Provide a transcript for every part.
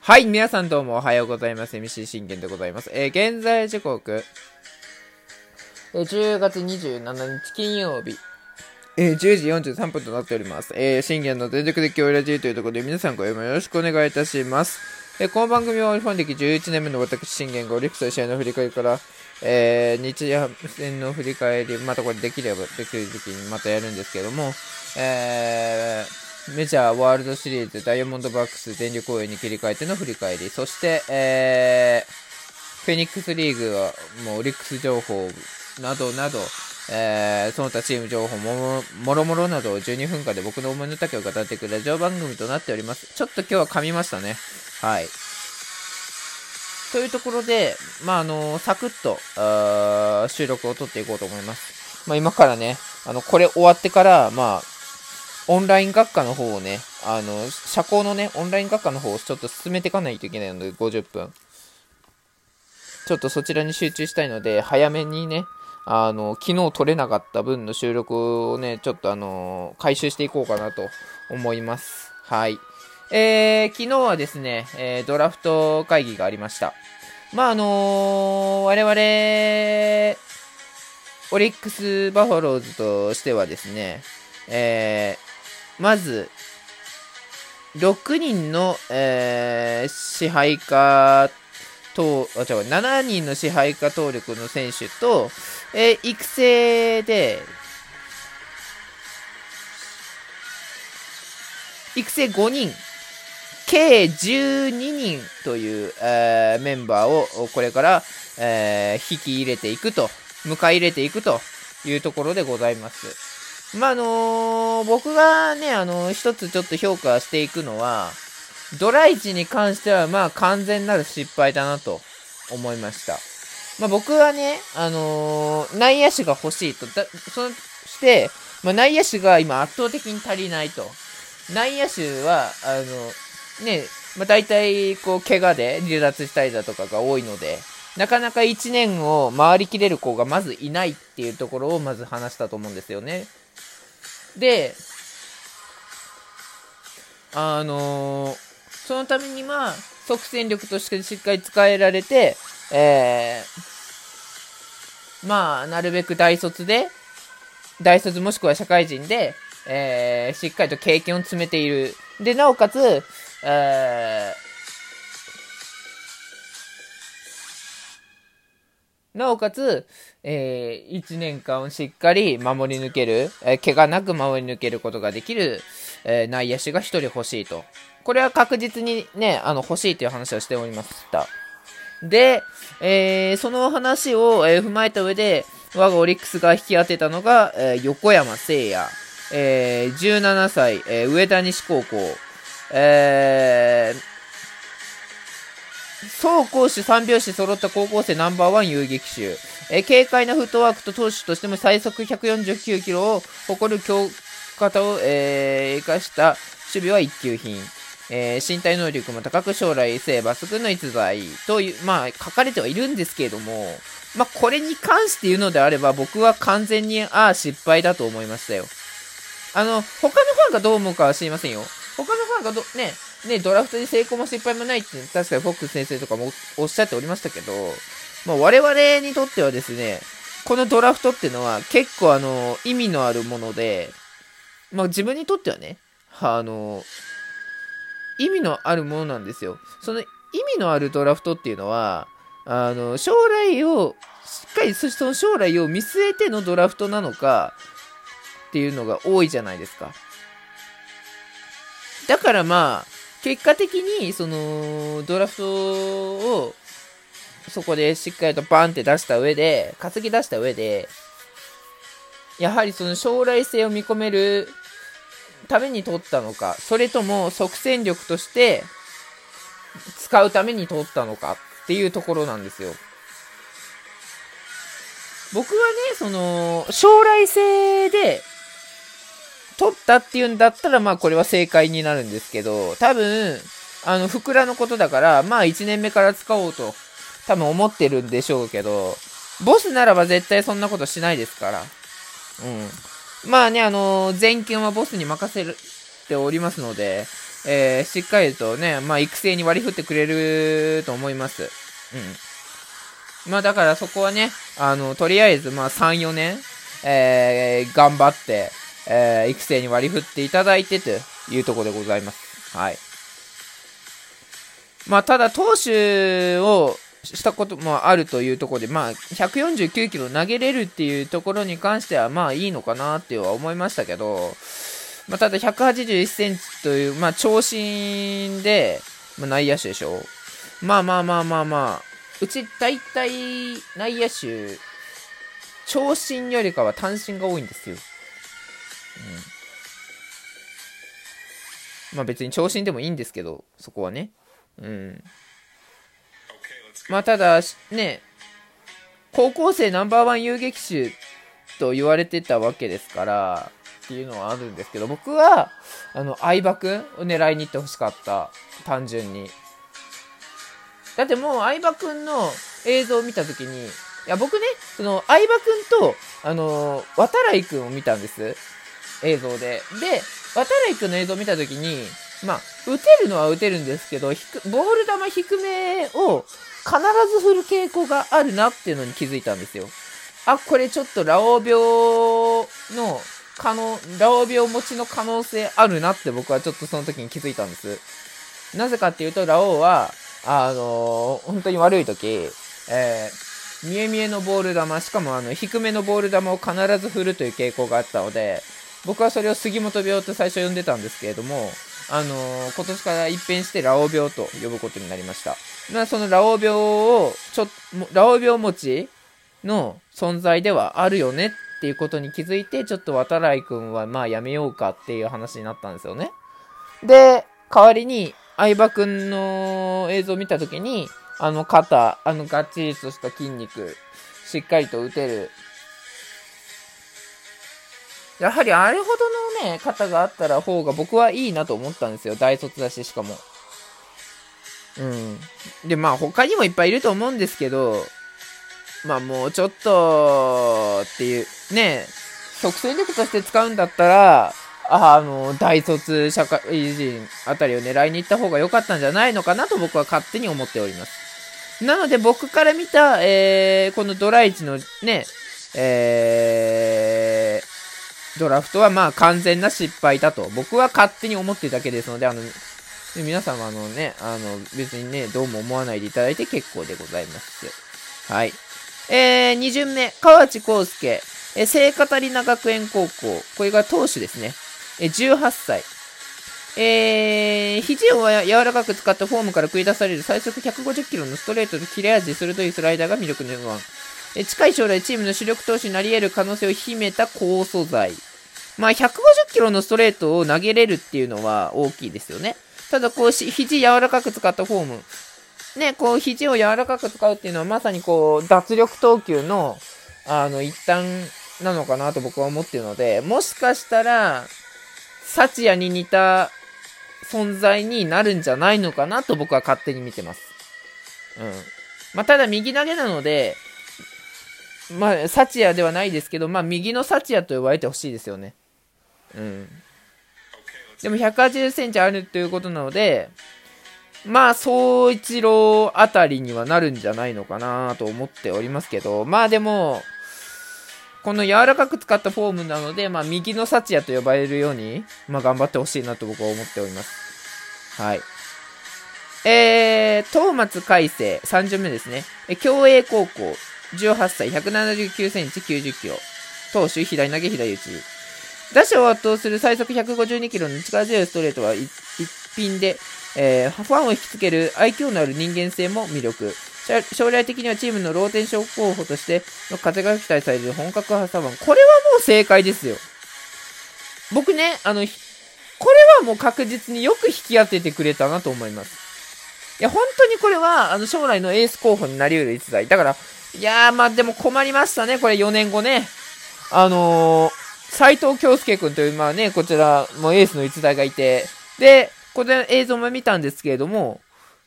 はい、皆さんどうもおはようございます。MC 信玄でございます。えー現在時刻、えー10月27日金曜日、えー10時43分となっております。えー、信玄の全力で今日ラジーというところで皆さんご読みよろしくお願いいたします。えーこの番組はオリファン歴11年目の私信玄がオリックスの試合の振り返りから、えー日夜戦の振り返り、またこれできればできる時期にまたやるんですけども、えーメジャーワールドシリーズダイヤモンドバックス全力応援に切り替えての振り返り、そして、えーフェニックスリーグはもうオリックス情報などなど、えーその他チーム情報ももろもろなどを12分間で僕の思いの丈を語っていくラジオ番組となっております。ちょっと今日は噛みましたね。はい。というところで、まあ、あのサクッと、あー収録を撮っていこうと思います。まあ、今からね、あの、これ終わってから、まあ、オンライン学科の方をね、あの、社交のね、オンライン学科の方をちょっと進めていかないといけないので、50分。ちょっとそちらに集中したいので、早めにね、あの、昨日撮れなかった分の収録をね、ちょっとあの、回収していこうかなと思います。はい。えー、昨日はですね、えードラフト会議がありました。まあ、あの我々、オリックス・バファローズとしてはですね、えーまず、6人の、えー支配下と、あ、違う、7人の支配下登録の選手と、えー育成で、育成5人、計12人という、えーメンバーをこれから、えー引き入れていくと、迎え入れていくというところでございます。まあ、あのー僕がね、あのー一つちょっと評価していくのは、ドライチに関しては、まあ、完全なる失敗だなと思いました。まあ、僕はね、あのー内野手が欲しいと。だそして、まあ、内野手が今圧倒的に足りないと。内野手は、あの、ね、まあ、大体、こう、怪我で離脱したりだとかが多いので、なかなか1年を回りきれる子がまずいないっていうところをまず話したと思うんですよね。で、あのーそのためには、即戦力としてしっかり使えられて、えー、まあ、なるべく大卒で、大卒もしくは社会人で、えーしっかりと経験を詰めている。で、なおかつ、えーなおかつ、え1年間をしっかり守り抜ける、えー怪我なく守り抜けることができる、えー内野手が1人欲しいと。これは確実にね、あの、欲しいという話をしておりました。で、えーその話を、えー踏まえた上で、我がオリックスが引き当てたのが、えー横山聖也、えー17歳、えー上田西高校、えー走攻守三拍子揃った高校生ナンバーワン遊撃手、え軽快なフットワークと投手としても最速149キロを誇る強肩を、えー生かした守備は一級品。えー身体能力も高く将来性抜群の逸材という、まあ、書かれてはいるんですけれども、まあ、これに関して言うのであれば、僕は完全に、ああ、失敗だと思いましたよ。あの、他のファンがどう思うかは知りませんよ。他のファンがど、ね、ね、ドラフトに成功も失敗もないって、確かにフォックス先生とかもおっしゃっておりましたけど、まあ、我々にとってはですね、このドラフトっていうのは結構あの、意味のあるもので、まあ、自分にとってはね、あの、意味のあるものなんですよ。その意味のあるドラフトっていうのは、あの、将来を、しっかりそしてその将来を見据えてのドラフトなのかっていうのが多いじゃないですか。だからまあ、結果的に、その、ドラフトを、そこでしっかりとバンって出した上で、担ぎ出した上で、やはりその将来性を見込めるために取ったのか、それとも即戦力として使うために取ったのかっていうところなんですよ。僕はね、その、将来性で取ったっていうんだったら、まあこれは正解になるんですけど、多分、あの、ふくらのことだから、まあ1年目から使おうと、多分思ってるんでしょうけど、ボスならば絶対そんなことしないですから。うん。まあね、あの全権はボスに任せておりますので、えー、しっかりとね、まあ、育成に割り振ってくれると思います。うん。まあ、だからそこはね、あの、とりあえず、まあ、3、4年、えー、頑張って、えー、育成に割り振っていただいてというところでございます。はい。まあ、ただ、投手をしたこともあるというところで、まあ、149キロ投げれるっていうところに関しては、まあいいのかなっては思いましたけど、まあ、ただ181センチという、まあ、長身で、まあ、内野手でしょ。まあまあまあまあまあ、うち大体内野手、長身よりかは単身が多いんですよ。うん。まあ別に長身でもいいんですけど、そこはね。うん。まあただ、ね、高校生ナンバーワン遊撃手と言われてたわけですから、っていうのはあるんですけど、僕は、あの、相葉くんを狙いに行ってほしかった。単純に。だってもう相葉くんの映像を見たときに、いや、僕ね、その、相葉くんと、あの渡来くんを見たんです。映像で。で、渡来くんの映像を見たときに、まあ、打てるのは打てるんですけど、ボール球低めを必ず振る傾向があるなっていうのに気づいたんですよ。あ、これちょっとラオウ病の可能、ラオウ病持ちの可能性あるなって僕はちょっとその時に気づいたんです。なぜかっていうと、ラオウは、あのー、本当に悪い時、えー、見え見えのボール球、しかもあの、低めのボール球を必ず振るという傾向があったので、僕はそれを杉本病と最初呼んでたんですけれども、あのー、今年から一変してラオウ病と呼ぶことになりました。まあ、そのラオウ病を、ちょっと、ラオウ病持ちの存在ではあるよねっていうことに気づいて、ちょっと渡来くんはまあやめようかっていう話になったんですよね。で、代わりに、相葉くんの映像を見たときに、あの肩、あのガッチリとした筋肉、しっかりと打てる。やはりあれほどのね、肩があったら方が僕はいいなと思ったんですよ。大卒だし、しかも。うん。で、まあ他にもいっぱいいると思うんですけど、まあもうちょっとっていう、ね、即戦力として使うんだったら、あの、大卒社会人あたりを狙いに行った方が良かったんじゃないのかなと僕は勝手に思っております。なので僕から見た、えー、このドラ1のね、えー、ドラフトはまあ完全な失敗だと僕は勝手に思ってるだけですので、あの、皆さんはあのね、あの、別にね、どうも思わないでいただいて結構でございます。はい。えー、2巡目、河内康介、えー、聖カタリナ学園高校。これが投手ですね。えー、18歳。えー、肘を柔らかく使ったフォームから繰り出される最速150キロのストレートと切れ味鋭いスライダーが魅力の1。え、近い将来チームの主力投手になり得る可能性を秘めた高素材。まあ、150キロのストレートを投げれるっていうのは大きいですよね。ただ、こうし、肘柔らかく使ったフォーム。ね、こう、肘を柔らかく使うっていうのは、まさにこう、脱力投球の、あの、一端なのかなと僕は思ってるので、もしかしたら、サチヤに似た存在になるんじゃないのかなと僕は勝手に見てます。うん。まあ、ただ右投げなので、まあ、サチヤではないですけど、まあ、右のサチヤと呼ばれてほしいですよね。うん。でも180センチあるということなので、まあ、総一郎あたりにはなるんじゃないのかなと思っておりますけど、まあでも、この柔らかく使ったフォームなので、まあ、右のサチヤと呼ばれるように、まあ、頑張ってほしいなと僕は思っております。はい。えー、東松海星、3巡目ですね。共栄高校、18歳、179センチ、90キロ。投手、左投げ、左打ち。打者を圧倒する最速152キロの力強いストレートは一品で、えー、ファンを引きつける愛嬌のある人間性も魅力。将来的にはチームのローテンション候補としての風が期待される本格派サバン。これはもう正解ですよ。僕ね、あの、これはもう確実によく引き当ててくれたなと思います。いや、本当にこれは、あの、将来のエース候補になり得る逸材。だから、いやー、まあでも困りましたね、これ4年後ね。あのー、斎藤京介君という、まあね、こちらもエースの逸材がいて、で、これ映像も見たんですけれども、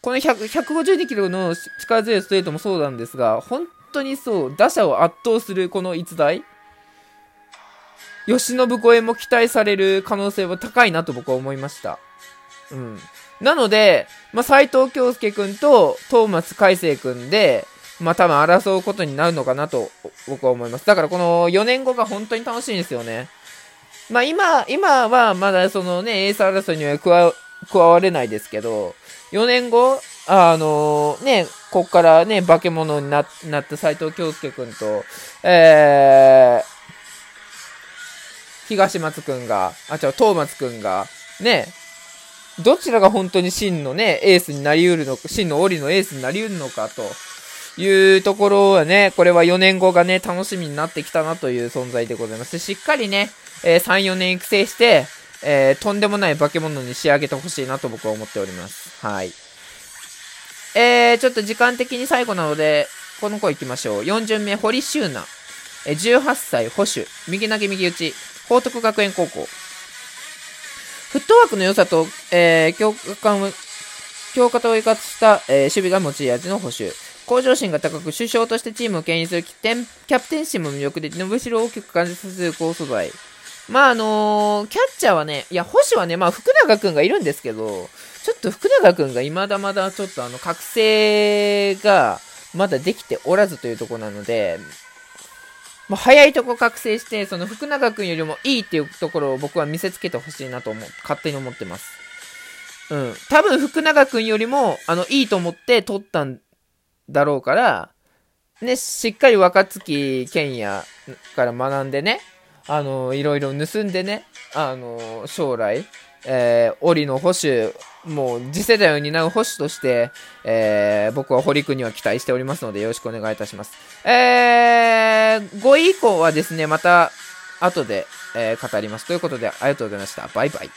この152キロの力強いストレートもそうなんですが、本当にそう、打者を圧倒するこの逸材、吉信超えも期待される可能性は高いなと僕は思いました。うん。なので、まあ、斎藤京介くんとトーマス海星くんで、まあ、多分争うことになるのかなと僕は思います。だからこの4年後が本当に楽しいんですよね。まあ、今、今はまだそのね、エース争いには加わ加われないですけど、4年後、あのー、ね、こっからね、化け物にななった斎藤京介くんと、えー、東松くんが、あ、違う、東松くんが、ね、どちらが本当に真のね、エースになりうるのか、真のオリのエースになりうるのかというところはね、これは4年後がね、楽しみになってきたなという存在でございます。しっかりね、えー、3、4年育成して、えー、とんでもない化け物に仕上げてほしいなと僕は思っております。はい。えー、ちょっと時間的に最後なので、この子行きましょう。4巡目、堀修奈。え18歳、保守。右投げ右打ち。報徳学園高校。フットワークの良さと、えー、強化感強化とを生かした、えー、守備が持ち味の保守。向上心が高く、首相としてチームを牽引するキャプテン心も魅力で、伸びしろを大きく感じさせる高素材。まああのー、キャッチャーはね、いや、星はね、まあ福永くんがいるんですけど、ちょっと福永くんが未だまだちょっとあの、覚醒がまだできておらずというとこなので、もう早いとこ覚醒して、その福永くんよりもいいっていうところを僕は見せつけてほしいなと思う、勝手に思ってます。うん。多分福永くんよりも、あの、いいと思って取ったんだろうから、ね、しっかり若月健也から学んでね、あの、いろいろ盗んでね、あの、将来、えー、檻の保守、もう次世代を担う保守として、えー、僕は堀君には期待しておりますのでよろしくお願いいたします。えー、5位以降はですね、また後で、えー、語ります。ということで、ありがとうございました。バイバイ。